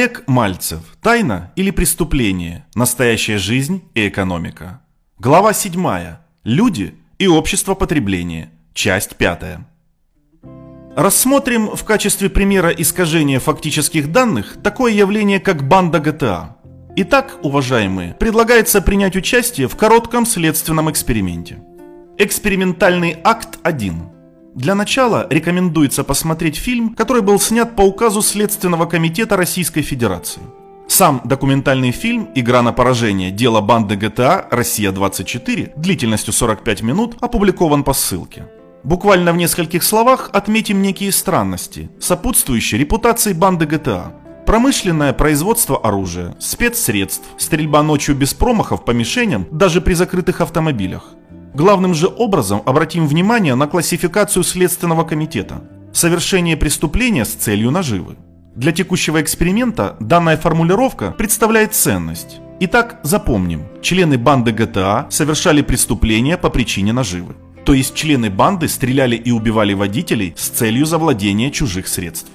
Олег Мальцев. Тайна или преступление? Настоящая жизнь и экономика. Глава 7. Люди и общество потребления. Часть 5. Рассмотрим в качестве примера искажения фактических данных такое явление, как банда GTA. Итак, уважаемые, предлагается принять участие в коротком следственном эксперименте. Экспериментальный акт 1. Для начала рекомендуется посмотреть фильм, который был снят по указу Следственного комитета Российской Федерации. Сам документальный фильм «Игра на поражение. Дело банды ГТА. Россия-24» длительностью 45 минут опубликован по ссылке. Буквально в нескольких словах отметим некие странности, сопутствующие репутации банды ГТА. Промышленное производство оружия, спецсредств, стрельба ночью без промахов по мишеням даже при закрытых автомобилях. Главным же образом обратим внимание на классификацию Следственного комитета. Совершение преступления с целью наживы. Для текущего эксперимента данная формулировка представляет ценность. Итак, запомним, члены банды GTA совершали преступления по причине наживы. То есть члены банды стреляли и убивали водителей с целью завладения чужих средств.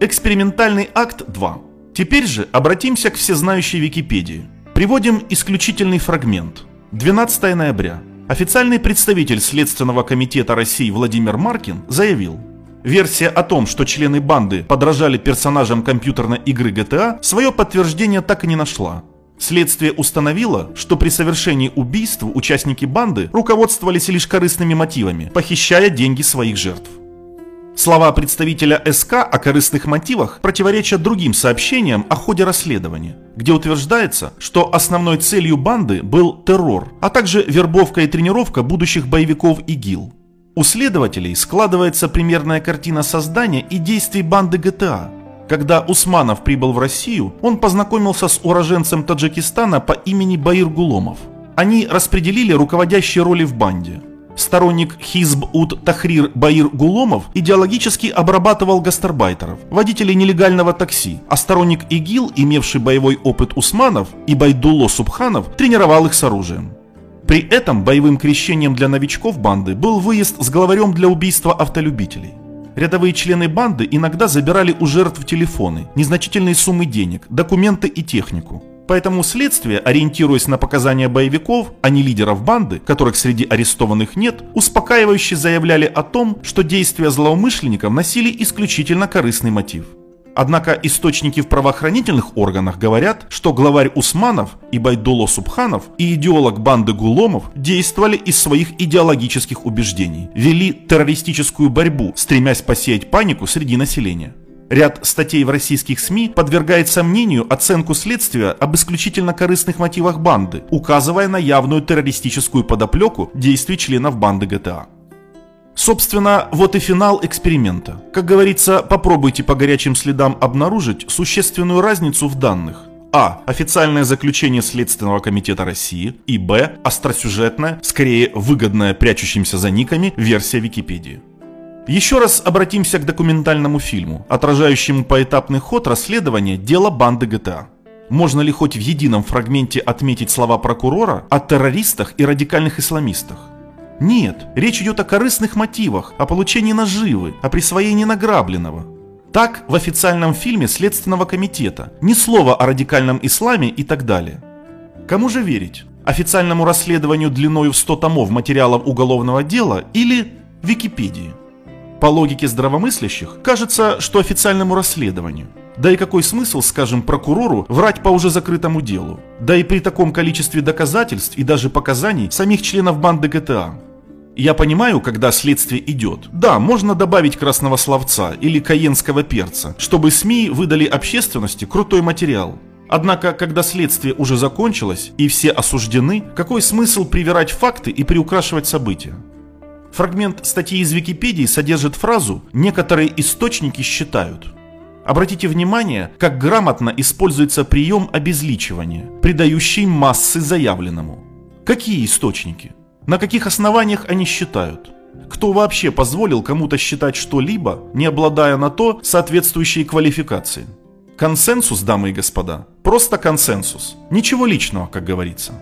Экспериментальный акт 2. Теперь же обратимся к всезнающей Википедии. Приводим исключительный фрагмент. 12 ноября. Официальный представитель Следственного комитета России Владимир Маркин заявил, Версия о том, что члены банды подражали персонажам компьютерной игры GTA, свое подтверждение так и не нашла. Следствие установило, что при совершении убийств участники банды руководствовались лишь корыстными мотивами, похищая деньги своих жертв. Слова представителя СК о корыстных мотивах противоречат другим сообщениям о ходе расследования, где утверждается, что основной целью банды был террор, а также вербовка и тренировка будущих боевиков ИГИЛ. У следователей складывается примерная картина создания и действий банды ГТА. Когда Усманов прибыл в Россию, он познакомился с уроженцем Таджикистана по имени Баир Гуломов. Они распределили руководящие роли в банде – сторонник Хизб Ут Тахрир Баир Гуломов идеологически обрабатывал гастарбайтеров, водителей нелегального такси, а сторонник ИГИЛ, имевший боевой опыт Усманов и Байдулло Субханов, тренировал их с оружием. При этом боевым крещением для новичков банды был выезд с главарем для убийства автолюбителей. Рядовые члены банды иногда забирали у жертв телефоны, незначительные суммы денег, документы и технику. Поэтому следствие, ориентируясь на показания боевиков, а не лидеров банды, которых среди арестованных нет, успокаивающе заявляли о том, что действия злоумышленников носили исключительно корыстный мотив. Однако источники в правоохранительных органах говорят, что главарь Усманов и Байдуло Субханов и идеолог банды Гуломов действовали из своих идеологических убеждений, вели террористическую борьбу, стремясь посеять панику среди населения. Ряд статей в российских СМИ подвергает сомнению оценку следствия об исключительно корыстных мотивах банды, указывая на явную террористическую подоплеку действий членов банды ГТА. Собственно, вот и финал эксперимента. Как говорится, попробуйте по горячим следам обнаружить существенную разницу в данных. А. Официальное заключение Следственного комитета России. И Б. Остросюжетная, скорее выгодная прячущимся за никами версия Википедии. Еще раз обратимся к документальному фильму, отражающему поэтапный ход расследования дела банды ГТА. Можно ли хоть в едином фрагменте отметить слова прокурора о террористах и радикальных исламистах? Нет, речь идет о корыстных мотивах, о получении наживы, о присвоении награбленного. Так в официальном фильме Следственного комитета. Ни слова о радикальном исламе и так далее. Кому же верить? Официальному расследованию длиною в 100 томов материалов уголовного дела или Википедии? По логике здравомыслящих, кажется, что официальному расследованию. Да и какой смысл, скажем, прокурору врать по уже закрытому делу? Да и при таком количестве доказательств и даже показаний самих членов банды ГТА. Я понимаю, когда следствие идет. Да, можно добавить красного словца или каенского перца, чтобы СМИ выдали общественности крутой материал. Однако, когда следствие уже закончилось и все осуждены, какой смысл привирать факты и приукрашивать события? Фрагмент статьи из Википедии содержит фразу «некоторые источники считают». Обратите внимание, как грамотно используется прием обезличивания, придающий массы заявленному. Какие источники? На каких основаниях они считают? Кто вообще позволил кому-то считать что-либо, не обладая на то соответствующей квалификацией? Консенсус, дамы и господа, просто консенсус. Ничего личного, как говорится.